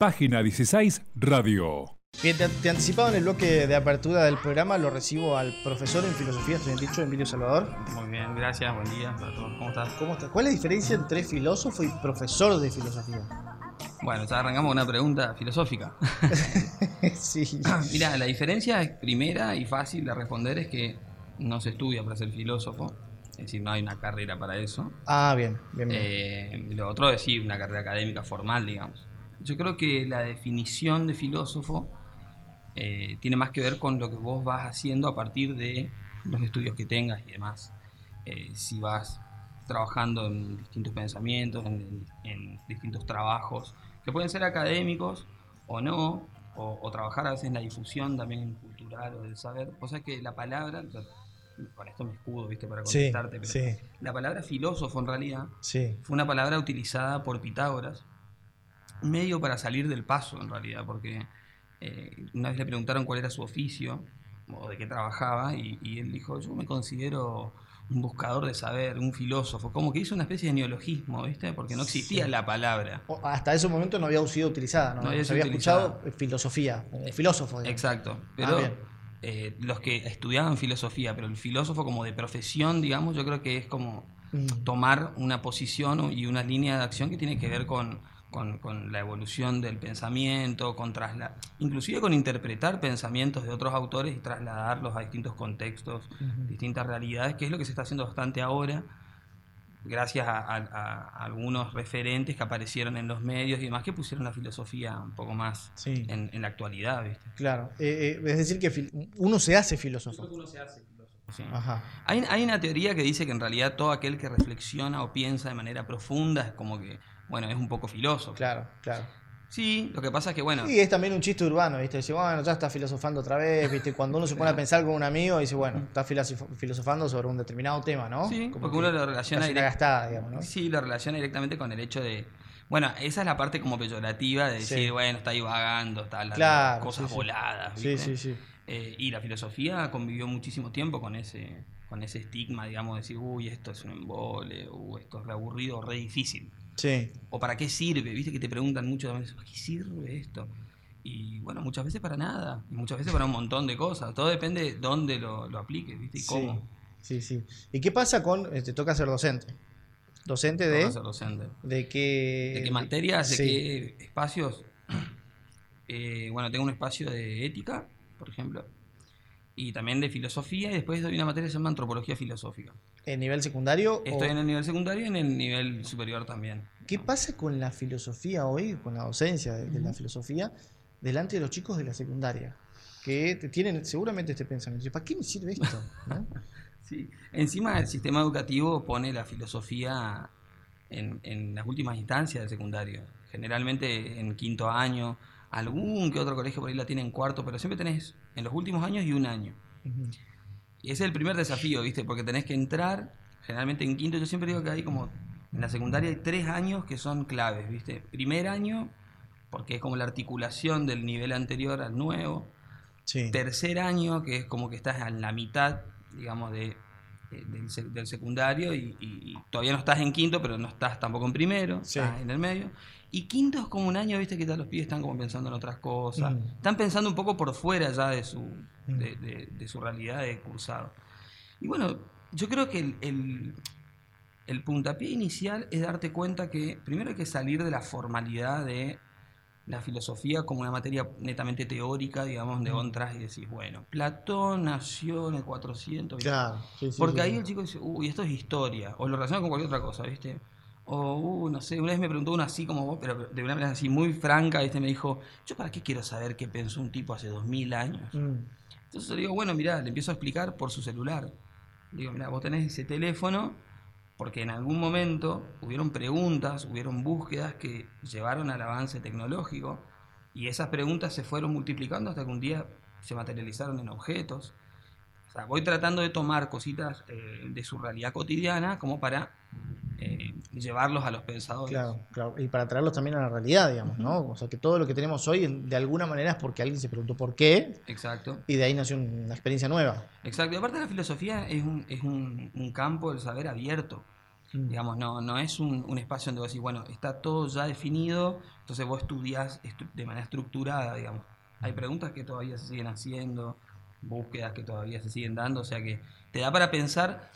Página 16 Radio. Bien, te, te anticipaba en el bloque de apertura del programa, lo recibo al profesor en filosofía estudiantil Emilio Salvador. Muy bien, gracias, buen día para todos. ¿Cómo estás? ¿Cómo está? ¿Cuál es la diferencia entre filósofo y profesor de filosofía? Bueno, ya arrancamos con una pregunta filosófica. sí. Mira, la diferencia es primera y fácil de responder es que no se estudia para ser filósofo, es decir, no hay una carrera para eso. Ah, bien, bien, bien. Eh, lo otro es sí, una carrera académica formal, digamos. Yo creo que la definición de filósofo eh, tiene más que ver con lo que vos vas haciendo a partir de los estudios que tengas y demás. Eh, si vas trabajando en distintos pensamientos, en, en, distintos trabajos, que pueden ser académicos o no, o, o, trabajar a veces en la difusión también cultural o del saber. O sea que la palabra, con esto me escudo, ¿viste? Para contestarte, sí, pero sí. la palabra filósofo en realidad Sí. fue una palabra utilizada por Pitágoras, medio para salir del paso en realidad, porque eh, una vez le preguntaron cuál era su oficio o de qué trabajaba y, y, él dijo, yo me considero un buscador de saber, un filósofo, como que hizo una especie de neologismo, ¿viste? Porque no existía Sí. la palabra. O- Hasta ese momento no había sido utilizada, ¿no? No había Se había utilizada. escuchado eh, filosofía, eh, filósofo. digamos. Exacto, Ah, pero eh, los que estudiaban filosofía, pero el filósofo como de profesión, digamos, yo creo que es como Mm. tomar una posición y una línea de acción que tiene que ver con, con- con la evolución del pensamiento, con trasla inclusive con interpretar pensamientos de otros autores y trasladarlos a distintos contextos, distintas realidades, que es lo que se está haciendo bastante ahora, gracias a, a- a algunos referentes que aparecieron en los medios y demás que pusieron la filosofía un poco más Sí. en, en la actualidad, ¿viste? Claro. Eh, eh, es decir, que uno se hace filósofo. Sí. Ajá. Hay, hay una teoría que dice que en realidad todo aquel que reflexiona o piensa de manera profunda es como que, bueno, es un poco filósofo. Claro, claro. Sí, lo que pasa es que, bueno, Y es también un chiste urbano, ¿viste? Dice, bueno, ya está filosofando otra vez, ¿viste? Cuando uno se pone a pensar con un amigo, dice, bueno, está filosof- filosofando sobre un determinado tema, ¿no? Sí, Como porque que uno lo relaciona direct- gastada, digamos, ¿no? sí, lo relaciona directamente con el hecho de... Bueno, esa es la parte como peyorativa de decir, Sí. bueno, está ahí vagando, está hablando Claro, cosas sí, sí. voladas. Sí, ¿viste? sí, sí. Eh, y la filosofía convivió muchísimo tiempo con ese, con ese estigma, digamos, de decir, uy, esto es un embole, uy, esto es re aburrido, re difícil. Sí, ¿O para qué sirve? ¿Viste que te preguntan mucho también, ¿para qué sirve esto? Y bueno, muchas veces para nada, y muchas veces para un montón de cosas. Todo depende de dónde lo, lo apliques, ¿viste? Y cómo. sí, sí. ¿Y qué pasa con, eh, te toca ser docente? Docente de, ser docente. de qué... ¿De qué materias? ¿De Sí. qué espacios? Eh, bueno, tengo un espacio de ética, por ejemplo, y también de filosofía, y después doy una materia que se llama antropología filosófica. ¿En nivel secundario? Estoy o- en el nivel secundario y en el nivel superior también. ¿Qué pasa con la filosofía hoy, con la docencia de, de la filosofía, delante de los chicos de la secundaria? Que tienen seguramente este pensamiento. ¿Para qué me sirve esto? ¿No? Sí. Encima el sistema educativo pone la filosofía en, en las últimas instancias del secundario. Generalmente en quinto año, algún que otro colegio por ahí la tiene en cuarto, pero siempre tenés en los últimos años y un año. Y ese es el primer desafío, ¿viste? Porque tenés que entrar, generalmente en quinto, yo siempre digo que hay como, en la secundaria hay tres años que son claves, ¿viste? Primer año, porque es como la articulación del nivel anterior al nuevo. Sí. Tercer año, que es como que estás en la mitad, digamos, de, de- del, sec- del secundario y, y- y todavía no estás en quinto, pero no estás tampoco en primero, Sí. estás en el medio. Y quinto es como un año, viste, que ya los pibes están como pensando en otras cosas. Mm. Están pensando un poco por fuera ya de su, Mm. de, de- de su realidad de cursado. Y bueno, yo creo que el, el, el puntapié inicial es darte cuenta que primero hay que salir de la formalidad de la filosofía como una materia netamente teórica, digamos, donde vos entras y decís, bueno, Platón nació en el 400. ¿viste? Claro. sí, sí, Porque sí, ahí el chico dice, uy, esto es historia, o lo relaciona con cualquier otra cosa, ¿viste? O, uh, no sé, una vez me preguntó uno así como vos, pero de una manera así muy franca, ¿viste? Me dijo, ¿yo para qué quiero saber qué pensó un tipo hace dos mil años? Mm. Entonces le digo, bueno, mirá, le empiezo a explicar por su celular. Le digo, mirá, vos tenés ese teléfono porque en algún momento hubieron preguntas, hubieron búsquedas que llevaron al avance tecnológico y esas preguntas se fueron multiplicando hasta que un día se materializaron en objetos. O sea, voy tratando de tomar cositas eh, de su realidad cotidiana como para llevarlos a los pensadores. Claro, claro. Y para traerlos también a la realidad, digamos, ¿no? O sea, que todo lo que tenemos hoy, de alguna manera, es porque alguien se preguntó por qué Exacto. y de ahí nació una experiencia nueva. Exacto. Y aparte la filosofía es un, es un, un campo del saber abierto. Mm. Digamos, no, no es un, un espacio donde vos decís, bueno, está todo ya definido, entonces vos estudias estru- de manera estructurada, digamos. Hay preguntas que todavía se siguen haciendo, búsquedas que todavía se siguen dando, o sea que te da para pensar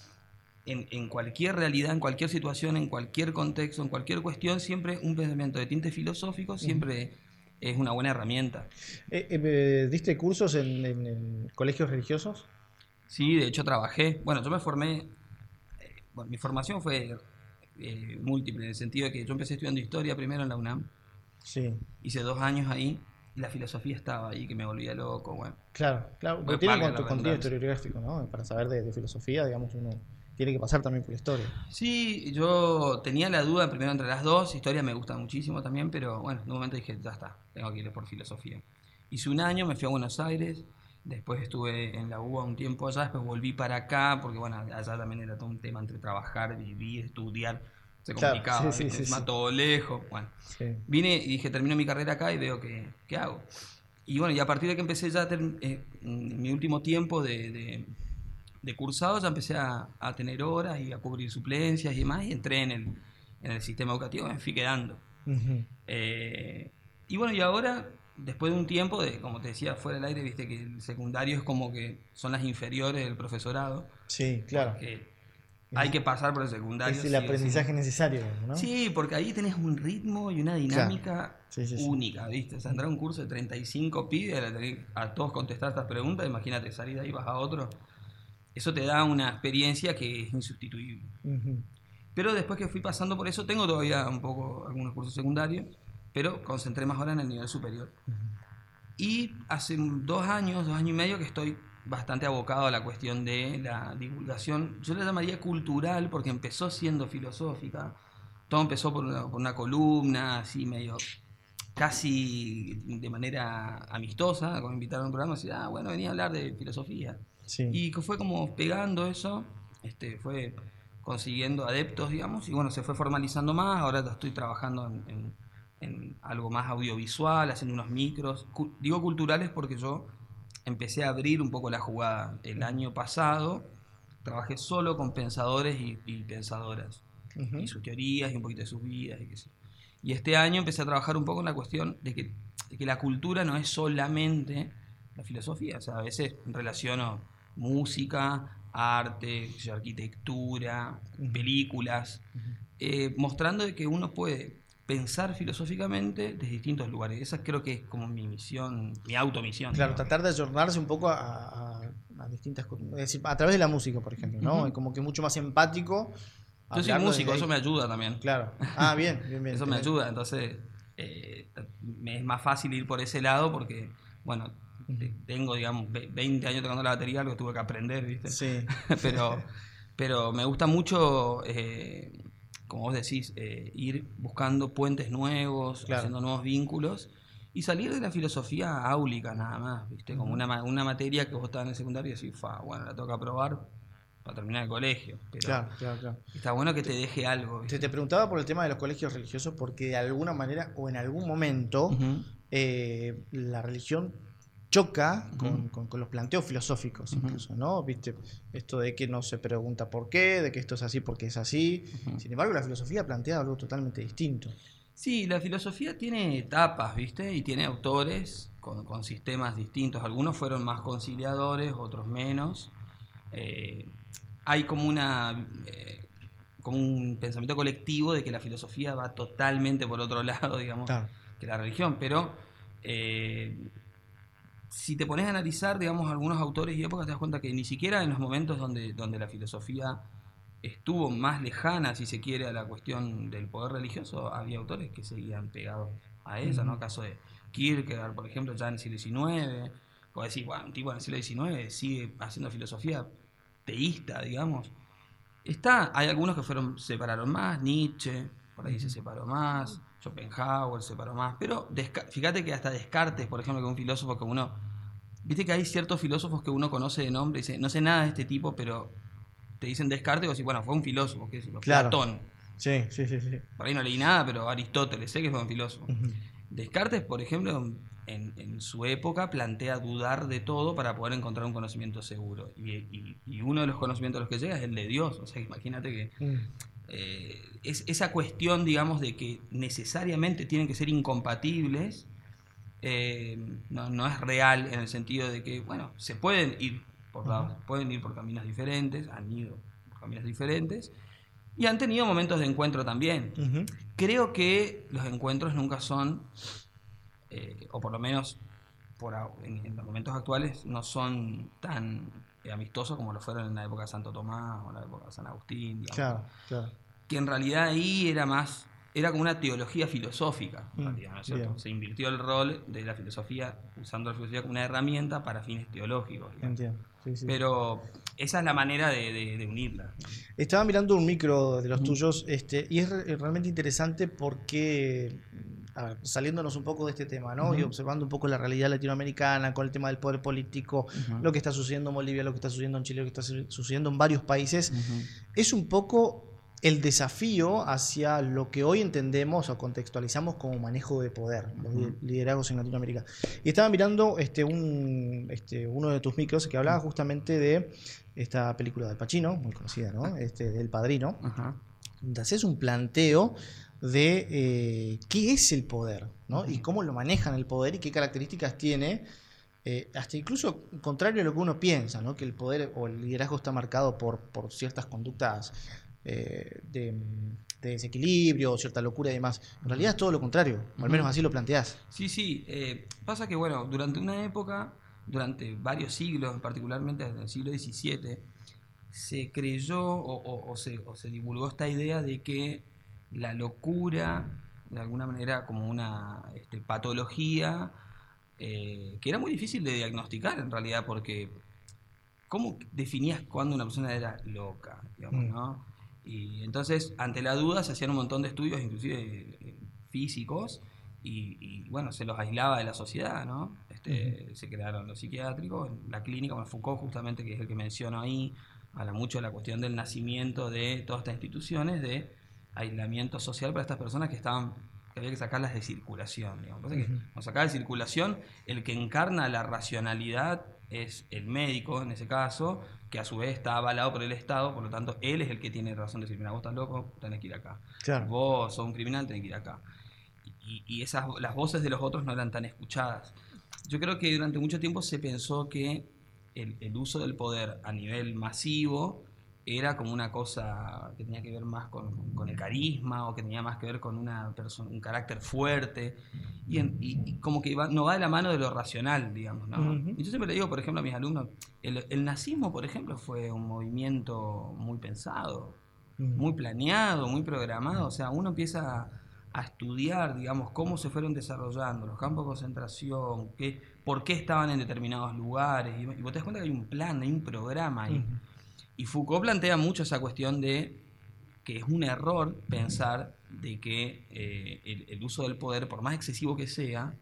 en, en cualquier realidad, en cualquier situación, en cualquier contexto, en cualquier cuestión, siempre un pensamiento de tinte filosófico siempre es una buena herramienta. Eh, eh, ¿Diste cursos en, en- en colegios religiosos? Sí, de hecho trabajé. Bueno, yo me formé. eh, bueno, mi formación fue eh, múltiple, en el sentido de que yo empecé estudiando historia primero en la UNAM. Sí. Hice dos años ahí. Y la filosofía estaba ahí, que me volvía loco. Bueno, Claro, claro. Porque tiene con- contenido historiográfico, ¿no? Para saber de, de filosofía, digamos, uno tiene que pasar también por historia. Sí, yo tenía la duda primero entre las dos. Historia me gusta muchísimo también, pero bueno, en un momento dije, ya está, tengo que ir por filosofía. Hice un año, me fui a Buenos Aires. Después estuve en la UBA un tiempo allá, después volví para acá, porque bueno, allá también era todo un tema entre trabajar, vivir, estudiar. Se Claro, complicaba, sí, sí, sí, sí. todo lejos. Bueno, vine y dije, termino mi carrera acá y veo qué, qué hago. Y bueno, y a partir de que empecé ya eh, mi último tiempo de, de, de cursado, ya empecé a, a tener horas y a cubrir suplencias y demás, y entré en el, en el sistema educativo, me fui quedando. Eh, y bueno, y ahora, después de un tiempo, de como te decía, fuera del aire, viste que el secundario es como que son las inferiores del profesorado, Sí, claro. que hay que pasar por el secundario. Es el sí. aprendizaje necesario, ¿no? Sí, porque ahí tenés un ritmo y una dinámica sí, única, ¿viste? O sea, entrar a un curso de 35 pibes, a todos contestar estas preguntas, imagínate, salir de ahí vas a otro. Eso te da una experiencia que es insustituible. Pero después que fui pasando por eso, tengo todavía un poco algunos cursos secundarios, pero concentré más ahora en el nivel superior. Y hace dos años, dos años y medio que estoy bastante abocado a la cuestión de la divulgación. Yo la llamaría cultural porque empezó siendo filosófica. Todo empezó por una, por una columna, así medio casi de manera amistosa, cuando me invitaron a un programa, así, ah, bueno, venía a hablar de filosofía. Sí. Y que fue como pegando eso, este, fue consiguiendo adeptos, digamos, y bueno, se fue formalizando más, ahora estoy trabajando en, en- en algo más audiovisual, haciendo unos micros, Cu- digo culturales porque yo empecé a abrir un poco la jugada. El año pasado trabajé solo con pensadores y, y pensadoras, Ujú. y sus teorías y un poquito de sus vidas y qué sé. Y este año empecé a trabajar un poco en la cuestión de que, de que la cultura no es solamente la filosofía. O sea, a veces relaciono música, arte, arquitectura, películas, eh, mostrando de que uno puede pensar filosóficamente desde distintos lugares. Esa creo que es como mi misión, mi automisión. Claro, tratar de ayornarse un poco a, a- a distintas cosas. Es decir, a través de la música, por ejemplo, ¿no? Es Como que mucho más empático. Yo soy músico, eso me ayuda también. Claro. Ah, bien, bien, bien. Eso me ayuda, entonces eh, me es más fácil ir por ese lado porque, bueno, tengo, digamos, ve- 20 años tocando la batería, algo tuve que aprender, ¿viste? Sí. pero, pero me gusta mucho, eh, como vos decís, eh, ir buscando puentes nuevos, Claro. haciendo nuevos vínculos y salir de la filosofía áulica nada más, ¿viste? Como una, una materia que vos estabas en el secundario y decís, fa, bueno, la toca probar para terminar el colegio. Pero Claro, claro, claro. está bueno que te deje algo, Te, ¿viste? te preguntaba por el tema de los colegios religiosos porque de alguna manera o en algún momento Ujú. eh, la religión choca con, Ujú. con- con los planteos filosóficos incluso, ¿no? ¿Viste? Esto de que no se pregunta por qué, de que esto es así porque es así. Sin embargo, la filosofía plantea algo totalmente distinto. Sí, la filosofía tiene etapas, ¿viste? Y tiene autores con, con sistemas distintos. Algunos fueron más conciliadores, otros menos. Eh, hay como una eh, como un pensamiento colectivo de que la filosofía va totalmente por otro lado, digamos, Claro. que la religión. Pero eh, si te pones a analizar, digamos, algunos autores y épocas, te das cuenta que ni siquiera en los momentos donde, donde la filosofía estuvo más lejana, si se quiere, a la cuestión del poder religioso, había autores que seguían pegados a ella, ¿no? Caso de Kierkegaard, por ejemplo, ya en el siglo XIX. O decir, bueno, un tipo en el siglo XIX sigue haciendo filosofía teísta, digamos. Está, hay algunos que fueron, separaron más, Nietzsche, por ahí se separó más, Schopenhauer se separó más, pero fíjate que hasta Descartes, por ejemplo, que es un filósofo que uno, viste que hay ciertos filósofos que uno conoce de nombre y dice, no sé nada de este tipo, pero te dicen Descartes y vos decís, bueno, fue un filósofo, sé yo, Claro. Platón, Sí, sí, sí, sí. por ahí no leí nada, pero Aristóteles, sé que fue un filósofo. Descartes, por ejemplo, en, en su época plantea dudar de todo para poder encontrar un conocimiento seguro. Y, y- y uno de los conocimientos a los que llega es el de Dios. O sea, imagínate que Mm. Eh, es, esa cuestión, digamos, de que necesariamente tienen que ser incompatibles, eh, no, no es real en el sentido de que, bueno, se pueden ir por lados, pueden ir por caminos diferentes, han ido por caminos diferentes, y han tenido momentos de encuentro también. Creo que los encuentros nunca son, eh, o por lo menos por, en, en los momentos actuales, no son tan amistosos como lo fueron en la época de Santo Tomás o en la época de San Agustín. digamos. Claro, claro. Que en realidad ahí era más, era como una teología filosófica, Mm, realidad, ¿no es cierto? Se invirtió el rol de la filosofía, usando la filosofía como una herramienta para fines teológicos. Entiendo. Sí, sí. Pero esa es la manera de, de- de unirla. Estaba mirando un micro de los tuyos este, y es re- realmente interesante porque, ver, saliéndonos un poco de este tema, ¿no? Y observando un poco la realidad latinoamericana con el tema del poder político, lo que está sucediendo en Bolivia, lo que está sucediendo en Chile, lo que está su- sucediendo en varios países, es un poco el desafío hacia lo que hoy entendemos o contextualizamos como manejo de poder, los liderazgos en Latinoamérica. Y estaba mirando este, un, este, uno de tus micros que hablaba justamente de esta película de Pacino, muy conocida, ¿no? Este, del Padrino, donde haces un planteo de eh, qué es el poder, ¿no? Y cómo lo manejan el poder y qué características tiene, eh, hasta incluso contrario a lo que uno piensa, ¿no? Que el poder o el liderazgo está marcado por, por ciertas conductas eh, de, de desequilibrio, cierta locura y demás. En realidad es todo lo contrario, o al menos así lo planteás. Sí, sí. pasa que, bueno, durante una época, durante varios siglos, particularmente desde el siglo XVII, se creyó o, o- o se, o se divulgó esta idea de que la locura, de alguna manera, como una este, patología, eh, que era muy difícil de diagnosticar en realidad, porque ¿cómo definías cuándo una persona era loca? digamos, Mm. ¿no? Y entonces, ante la duda, se hacían un montón de estudios, inclusive eh, físicos, y, y, bueno, se los aislaba de la sociedad, ¿no? Este, Se crearon los psiquiátricos, la clínica, bueno, Foucault justamente, que es el que menciono ahí, habla mucho de la cuestión del nacimiento de todas estas instituciones, de aislamiento social para estas personas que estaban que había que sacarlas de circulación. Digamos. Que, cuando sacaba de circulación, el que encarna la racionalidad es el médico, en ese caso, que a su vez está avalado por el Estado, por lo tanto, él es el que tiene razón de decir, mira, vos estás loco, tenés que ir acá. Claro. Vos sos un criminal, tenés que ir acá. Y, y esas, las voces de los otros no eran tan escuchadas. Yo creo que durante mucho tiempo se pensó que el, el uso del poder a nivel masivo era como una cosa que tenía que ver más con, con el carisma o que tenía más que ver con una persona, un carácter fuerte y, en- y- y como que va- no va de la mano de lo racional, digamos. ¿no? Y yo siempre le digo, por ejemplo, a mis alumnos, el, el nazismo, por ejemplo, fue un movimiento muy pensado, muy planeado, muy programado. O sea, uno empieza a, estudiar, digamos, cómo se fueron desarrollando los campos de concentración, qué, por qué estaban en determinados lugares. Y, y vos te das cuenta que hay un plan, hay un programa ahí. Y Foucault plantea mucho esa cuestión de que es un error pensar de que eh, el, el uso del poder, por más excesivo que sea,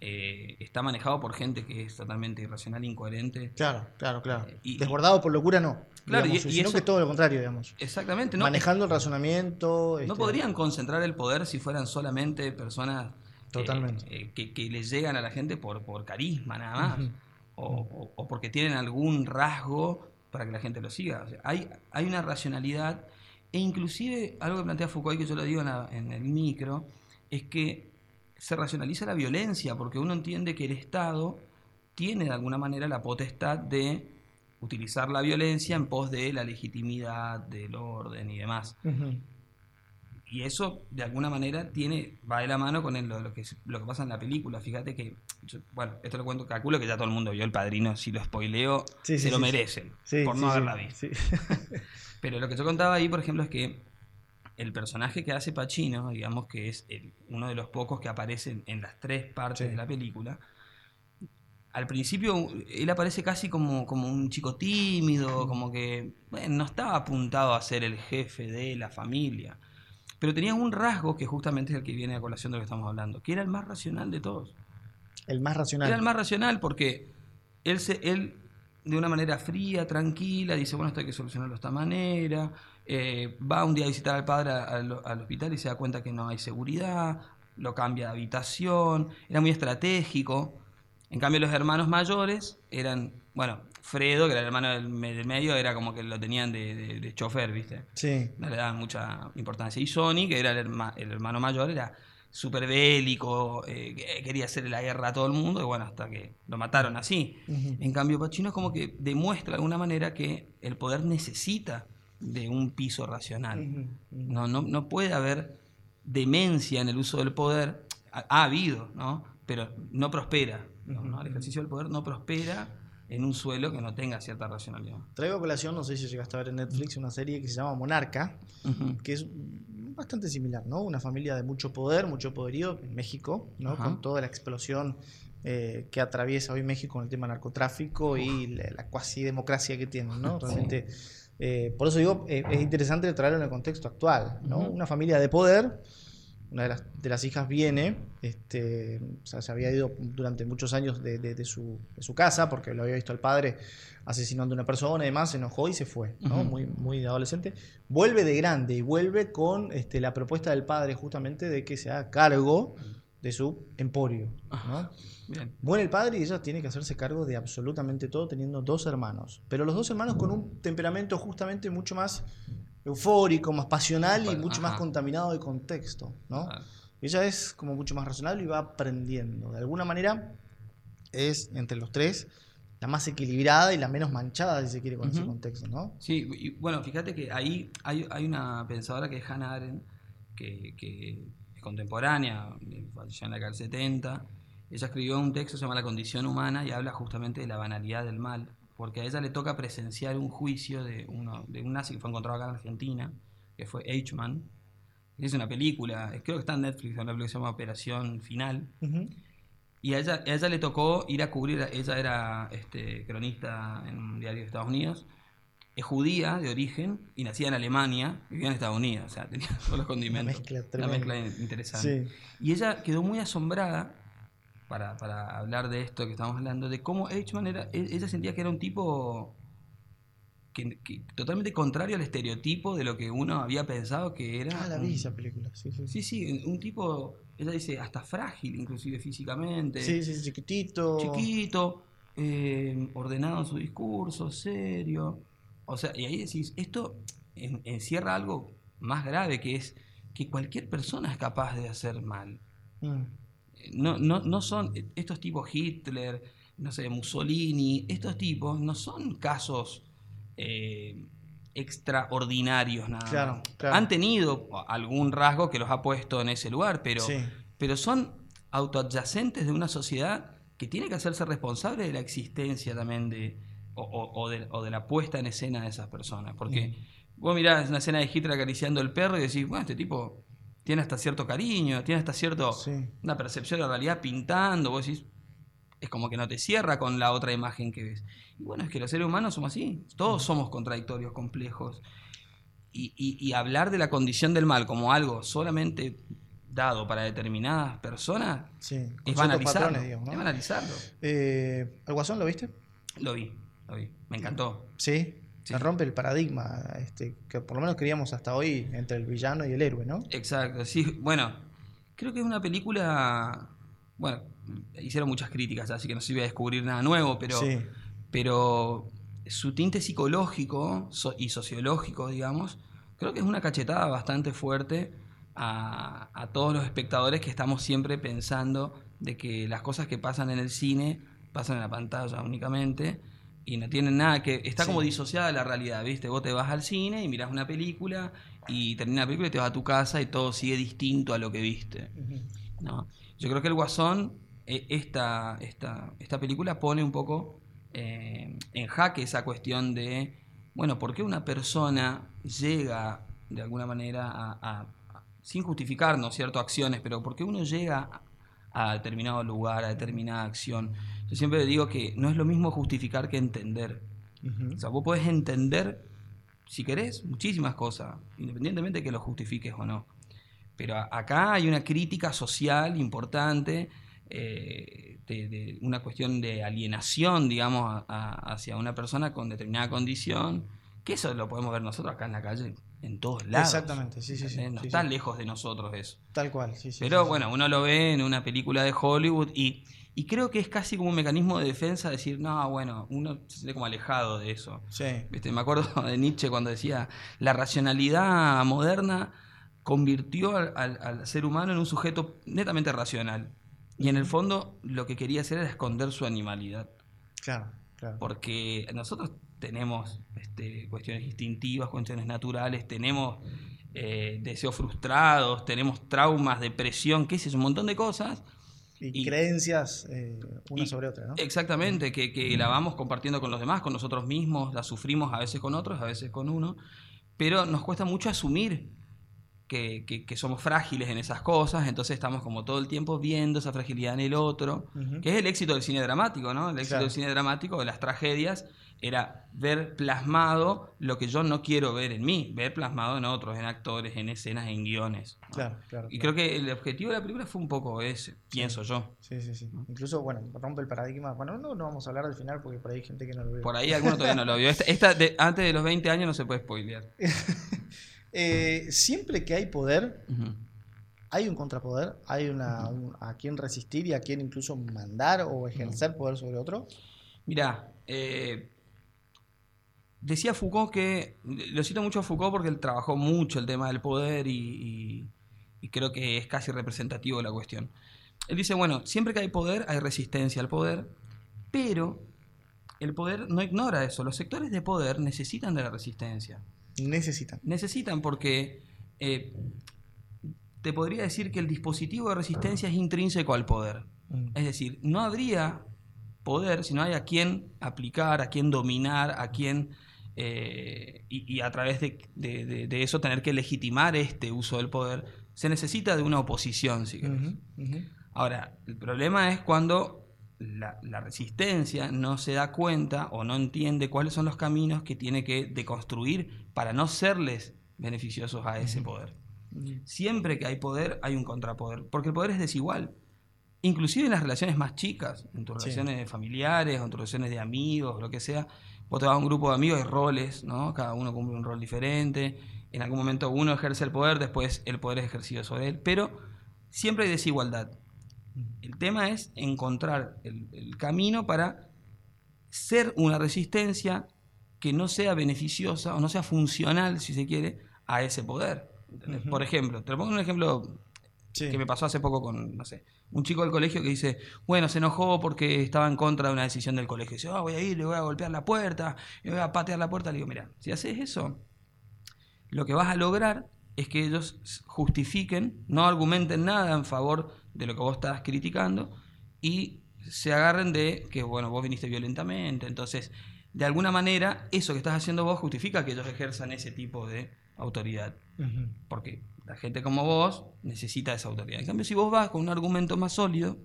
eh, está manejado por gente que es totalmente irracional, incoherente. Claro, claro, claro. Eh, y- Desbordado por locura no. Claro, digamos, y- y sino eso- que todo lo contrario, digamos. Exactamente, ¿no? Manejando el razonamiento. No este, podrían concentrar el poder si fueran solamente personas Totalmente. que, que le llegan a la gente por, por carisma nada más, Ujú. o, o- o porque tienen algún rasgo para que la gente lo siga. O sea, hay, una racionalidad, e inclusive algo que plantea Foucault, y que yo lo digo en, la- en el micro, es que se racionaliza la violencia, porque uno entiende que el Estado tiene de alguna manera la potestad de utilizar la violencia en pos de la legitimidad, del orden y demás. Y eso, de alguna manera, tiene va de la mano con el- lo, lo que, lo que pasa en la película. Fíjate que, yo- bueno, esto lo cuento, calculo que ya todo el mundo vio El Padrino. Si lo spoileo, Sí, sí, se lo sí, merecen, por no haberla visto. sí. Pero lo que yo contaba ahí, por ejemplo, es que el personaje que hace Pacino, digamos que es el- uno de los pocos que aparecen en las tres partes de la película, al principio él aparece casi como, como un chico tímido, como que bueno, no estaba apuntado a ser el jefe de la familia. Pero tenía un rasgo que justamente es el que viene a colación de lo que estamos hablando, que era el más racional de todos. El más racional. Era el más racional porque él, se, él de una manera fría, tranquila, dice, bueno, esto hay que solucionarlo de esta manera. Eh, va un día a visitar al padre al, al hospital y se da cuenta que no hay seguridad, lo cambia de habitación, era muy estratégico. En cambio, los hermanos mayores eran, bueno, Fredo, que era el hermano del, me- del medio, era como que lo tenían de, de- de chofer, ¿viste? Sí. No le daban mucha importancia. Y Sony, que era el, herma- el hermano mayor, era súper bélico, eh, que quería hacerle la guerra a todo el mundo, y bueno, hasta que lo mataron así. En cambio, Pacino es como que demuestra de alguna manera que el poder necesita de un piso racional. No, no, no puede haber demencia en el uso del poder. Ha, ha habido, ¿no? Pero no prospera. El ejercicio del poder no prospera en un suelo que no tenga cierta racionalidad. Traigo a colación, no sé si llegaste a ver en Netflix, una serie que se llama Monarca, Ujú. que es bastante similar, ¿no? Una familia de mucho poder, mucho poderío en México, ¿no? Con toda la explosión eh, que atraviesa hoy México con el tema narcotráfico y la, la cuasi democracia que tienen, ¿no? Sí. Realmente. eh, por eso digo, eh, es interesante traerlo en el contexto actual, ¿no? Una familia de poder, una de las, de las hijas viene, este, o sea, se había ido durante muchos años de, de- de su, de su casa porque lo había visto al padre asesinando a una persona y demás, se enojó y se fue, ¿no? Muy, muy de adolescente. Vuelve de grande y vuelve con este, la propuesta del padre justamente de que se haga cargo de su emporio. ¿no? Bien. Muere el padre y ella tiene que hacerse cargo de absolutamente todo teniendo dos hermanos. Pero los dos hermanos con un temperamento justamente mucho más eufórico, más pasional y mucho más contaminado de contexto. ¿no? Ella es como mucho más razonable y va aprendiendo. De alguna manera es entre los tres la más equilibrada y la menos manchada, si se quiere, con ese contexto, ¿no? Sí, y bueno, fíjate que ahí hay, hay una pensadora que es Hannah Arendt, que, que es contemporánea, falleció en la década del 70. Ella escribió un texto que se llama La condición humana y habla justamente de la banalidad del mal, porque a ella le toca presenciar un juicio de, uno, de un nazi que fue encontrado acá en Argentina, que fue Eichmann. Es una película, creo que está en Netflix, una película que se llama Operación Final. Ujú. Y a ella, a ella le tocó ir a cubrir, ella era este, cronista en un diario de Estados Unidos, es judía de origen y nacida en Alemania, y vivía en Estados Unidos, o sea, tenía todos los condimentos. mezcla Una mezcla in- interesante. Sí. Y ella quedó muy asombrada, para, para hablar de esto que estamos hablando, de cómo Eichmann era, ella sentía que era un tipo que, que totalmente contrario al estereotipo de lo que uno había pensado que era. Ah, la vi esa película. Sí, sí. Sí, sí, un tipo, ella dice, hasta frágil, inclusive físicamente Sí, sí, sí, chiquitito. chiquito, eh, ordenado en su discurso, serio. O sea, y ahí decís, esto en- encierra algo más grave que es que cualquier persona es capaz de hacer mal. Mm. No, no, no son estos tipos Hitler, no sé, Mussolini, estos tipos no son casos eh, extraordinarios nada Claro, más. claro. Han tenido algún rasgo que los ha puesto en ese lugar, pero Sí. pero son autoadyacentes de una sociedad que tiene que hacerse responsable de la existencia también de o, o- o de, o de la puesta en escena de esas personas. Porque vos mirás una escena de Hitler acariciando el perro y decís, bueno, este tipo tiene hasta cierto cariño, tiene hasta cierto Sí. una percepción de la realidad pintando, vos decís, es como que no te cierra con la otra imagen que ves. Y bueno, es que los seres humanos somos así, todos somos contradictorios, complejos. Y, y- y hablar de la condición del mal como algo solamente dado para determinadas personas Sí. es banalizarlo. patrones, digamos, ¿no? Es banalizarlo. Eh, ¿El Guasón lo viste? Lo vi, lo vi. Me encantó. Sí. Sí. Se rompe el paradigma este, que por lo menos queríamos hasta hoy entre el villano y el héroe, ¿no? Exacto, sí. Bueno, creo que es una película. Bueno, hicieron muchas críticas, así que no se iba a descubrir nada nuevo, pero. sí. pero su tinte psicológico y sociológico, digamos, creo que es una cachetada bastante fuerte a, a todos los espectadores que estamos siempre pensando de que las cosas que pasan en el cine pasan en la pantalla únicamente y no tienen nada que... Está como disociada de la realidad, ¿viste? Vos te vas al cine y mirás una película y termina la película y te vas a tu casa y todo sigue distinto a lo que viste. ¿no? Yo creo que el Guasón, eh, esta, esta, esta película pone un poco eh, en jaque esa cuestión de, bueno, ¿por qué una persona llega de alguna manera a, a- a- sin justificarnos ciertas acciones, pero por qué uno llega a, determinado lugar, a determinada acción? Yo siempre digo que no es lo mismo justificar que entender. O sea, vos podés entender, si querés, muchísimas cosas, independientemente de que lo justifiques o no. Pero acá hay una crítica social importante, eh, de, de una cuestión de alienación, digamos, a- a- hacia una persona con determinada condición, que eso lo podemos ver nosotros acá en la calle en todos lados. Exactamente, sí, sí, sí. No sí, está sí. lejos de nosotros eso. Tal cual, sí, sí. Pero bueno, uno lo ve en una película de Hollywood y, y creo que es casi como un mecanismo de defensa decir, no, bueno, uno se siente como alejado de eso. Sí. ¿Viste? Me acuerdo de Nietzsche cuando decía, la racionalidad moderna convirtió al, al- al ser humano en un sujeto netamente racional. Y en el fondo lo que quería hacer era esconder su animalidad. Claro, claro. Porque nosotros tenemos este, cuestiones instintivas, cuestiones naturales, tenemos eh, deseos frustrados, tenemos traumas, depresión, qué sé yo, un montón de cosas. Y, y- creencias eh, una y- sobre otra, ¿no? Exactamente, que, que la vamos compartiendo con los demás, con nosotros mismos, la sufrimos a veces con otros, a veces con uno, pero nos cuesta mucho asumir que, que- que somos frágiles en esas cosas, entonces estamos como todo el tiempo viendo esa fragilidad en el otro, Ujú. que es el éxito del cine dramático, ¿no? El éxito Claro. del cine dramático, de las tragedias, era ver plasmado lo que yo no quiero ver en mí, ver plasmado en otros, en actores, en escenas, en guiones. ¿no? Claro, claro. Y creo que el objetivo de la película fue un poco ese, pienso yo. Sí, sí, sí. Incluso, bueno, rompe el paradigma. Bueno, no, no vamos a hablar del final porque por ahí hay gente que no lo ve. Por ahí alguno todavía no lo vio. Esta, esta de- antes de los 20 años no se puede spoilear. Eh, siempre que hay poder, hay un contrapoder, hay una, un- a quien resistir y a quien incluso mandar o ejercer poder sobre otro. Mirá, eh, decía Foucault que, lo cito mucho a Foucault porque él trabajó mucho el tema del poder y, y- y creo que es casi representativo de la cuestión. Él dice, bueno, siempre que hay poder hay resistencia al poder, pero el poder no ignora eso. Los sectores de poder necesitan de la resistencia. Necesitan. Necesitan porque eh, te podría decir que el dispositivo de resistencia es intrínseco al poder. Mm. Es decir, no habría poder si no hay a quién aplicar, a quién dominar, a quién... eh, y, y a través de, de- de- de eso tener que legitimar este uso del poder, se necesita de una oposición, si querés. Ahora, el problema es cuando la, la resistencia no se da cuenta o no entiende cuáles son los caminos que tiene que deconstruir para no serles beneficiosos a ese poder. Siempre que hay poder, hay un contrapoder, porque el poder es desigual. Inclusive en las relaciones más chicas, en tus Sí. relaciones familiares, o en tus relaciones de amigos, lo que sea, vos te vas a un grupo de amigos, hay roles, ¿no? Cada uno cumple un rol diferente. En algún momento uno ejerce el poder, después el poder es ejercido sobre él, pero siempre hay desigualdad. El tema es encontrar el, el camino para ser una resistencia que no sea beneficiosa o no sea funcional, si se quiere, a ese poder. Por ejemplo, te lo pongo un ejemplo Sí. que me pasó hace poco con, no sé, un chico del colegio que dice, bueno, se enojó porque estaba en contra de una decisión del colegio. Dice, "Ah, voy a ir, le voy a golpear la puerta, le voy a patear la puerta. Le digo, mira, si haces eso, lo que vas a lograr es que ellos justifiquen, no argumenten nada en favor de lo que vos estás criticando y se agarren de que, bueno, vos viniste violentamente. Entonces, de alguna manera, eso que estás haciendo vos justifica que ellos ejerzan ese tipo de autoridad. Porque la gente como vos necesita esa autoridad. En cambio, si vos vas con un argumento más sólido,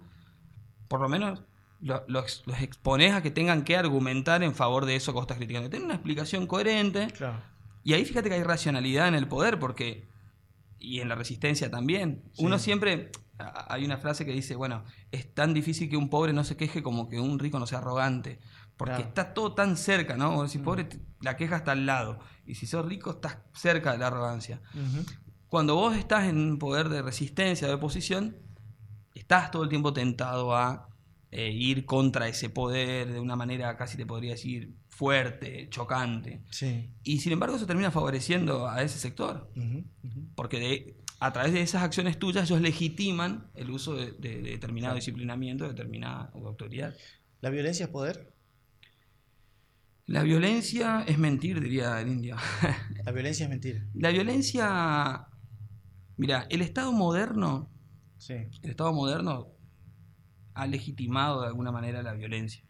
por lo menos lo- los, los exponés a que tengan que argumentar en favor de eso que vos estás criticando. Ten una explicación coherente. Claro. Y ahí fíjate que hay racionalidad en el poder, porque. Y en la resistencia también. Sí. Uno siempre. Hay una frase que dice: bueno, es tan difícil que un pobre no se queje como que un rico no sea arrogante. Porque Claro. está todo tan cerca, ¿no? Vos decís, Mm. pobre, la queja está al lado. Y si sos rico, estás cerca de la arrogancia cuando vos estás en un poder de resistencia, de oposición, estás todo el tiempo tentado a eh, ir contra ese poder de una manera casi te podría decir fuerte, chocante. Sí. Y sin embargo eso termina favoreciendo a ese sector, porque de- a través de esas acciones tuyas ellos legitiman el uso de, de- de determinado Claro. disciplinamiento, de determinada autoridad. ¿La violencia es poder? La violencia es mentir, diría el indio. La violencia es mentira. La violencia... Mira, el Estado moderno Sí. el Estado moderno ha legitimado de alguna manera la violencia.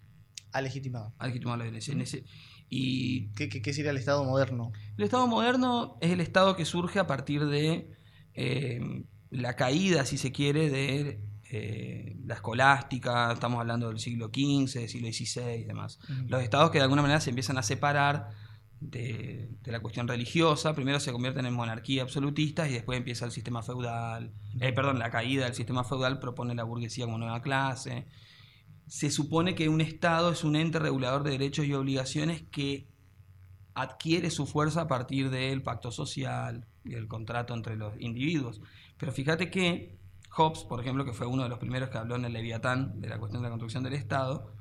Ha legitimado. Ha legitimado la violencia. En ese- y ¿Qué, qué, qué sería el Estado moderno? el Estado moderno es el Estado que surge a partir de eh, la caída, si se quiere, de eh, la escolástica. Estamos hablando del siglo XV, siglo XVI y demás. Los estados que de alguna manera se empiezan a separar de, de la cuestión religiosa, primero se convierten en monarquía absolutistas y después empieza el sistema feudal, eh, perdón, la caída del sistema feudal propone la burguesía como nueva clase. Se supone que un estado es un ente regulador de derechos y obligaciones que adquiere su fuerza a partir del pacto social el contrato entre los individuos. Pero fíjate que Hobbes, por ejemplo, que fue uno de los primeros que habló en el Leviatán de la cuestión de la construcción del Estado,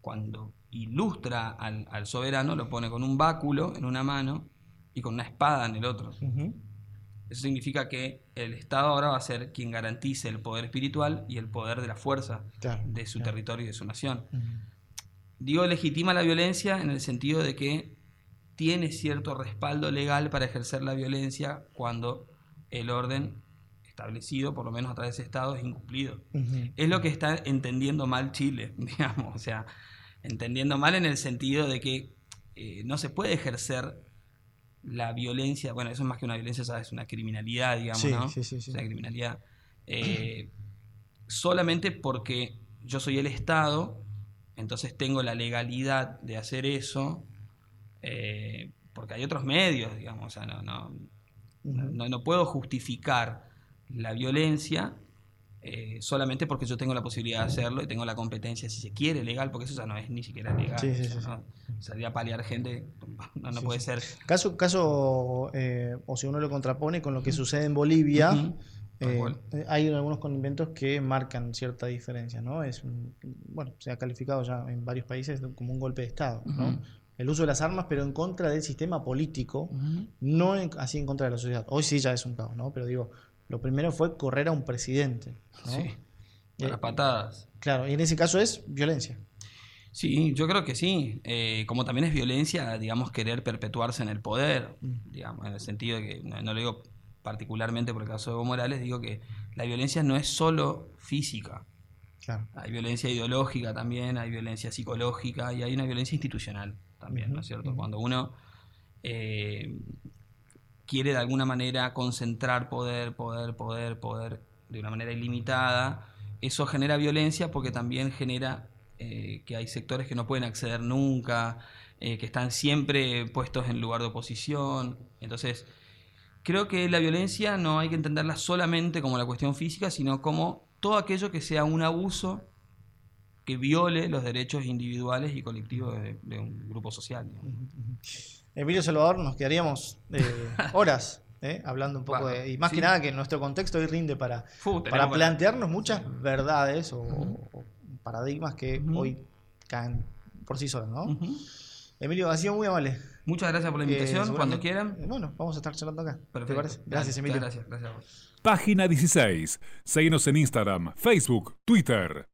cuando ilustra al, al soberano, lo pone con un báculo en una mano y con una espada en el otro. Eso significa que el Estado ahora va a ser quien garantice el poder espiritual y el poder de la fuerza Claro, de su claro. territorio y de su nación. Ujú. Digo legitima la violencia en el sentido de que tiene cierto respaldo legal para ejercer la violencia cuando el orden establecido, por lo menos a través de ese Estado, es incumplido. Es lo que está entendiendo mal Chile, digamos. O sea, entendiendo mal en el sentido de que eh, no se puede ejercer la violencia. Bueno, eso es más que una violencia, ¿sabes? es una criminalidad, digamos, Sí, ¿no? sí, sí, sí. Es una criminalidad. eh, solamente porque yo soy el Estado, entonces tengo la legalidad de hacer eso, eh, porque hay otros medios, digamos. O sea, no, no, no, no puedo justificar la violencia eh, solamente porque yo tengo la posibilidad de hacerlo y tengo la competencia, si se quiere, legal, porque eso ya no es ni siquiera legal. Sí, sí, O sea, sí, ¿no? Salir a paliar gente no, puede ser. Caso, caso eh, o si uno lo contrapone con lo que sucede en Bolivia, eh, hay algunos conventos que marcan cierta diferencia, ¿no? Es un- bueno, se ha calificado ya en varios países como un golpe de Estado, ¿no? El uso de las armas, pero en contra del sistema político, no en- así en contra de la sociedad. Hoy sí ya es un caos, ¿no? Pero digo, lo primero fue correr a un presidente, ¿no? Sí, a las Eh, patadas. Claro, y en ese caso es violencia. Sí, yo creo que sí. Eh, como también es violencia, digamos, querer perpetuarse en el poder, Mm. digamos, en el sentido de que, no, no lo digo particularmente por el caso de Evo Morales, digo que la violencia no es solo física. Claro. Hay violencia ideológica también, hay violencia psicológica y hay una violencia institucional también, ¿no es cierto? Cuando uno eh, quiere de alguna manera concentrar poder, poder, poder, poder de una manera ilimitada, eso genera violencia porque también genera eh, que hay sectores que no pueden acceder nunca, eh, que están siempre puestos en lugar de oposición. Entonces, creo que la violencia no hay que entenderla solamente como la cuestión física, sino como todo aquello que sea un abuso que viole los derechos individuales y colectivos de, de un grupo social. digamos. Emilio Salvador, nos quedaríamos eh, horas eh, hablando un poco Bueno, de. Y más sí. que nada que nuestro contexto hoy rinde para, Fu, para tenemos- plantearnos muchas verdades o, paradigmas que hoy caen por sí solos. Emilio, ha sido muy amable. Muchas gracias por la Eh, invitación, cuando quieran. Bueno, vamos a estar charlando acá. ¿Te Perfecto. parece? Gracias, Emilio. Gracias, gracias a vos. Página 16. Seguinos en Instagram, Facebook, Twitter.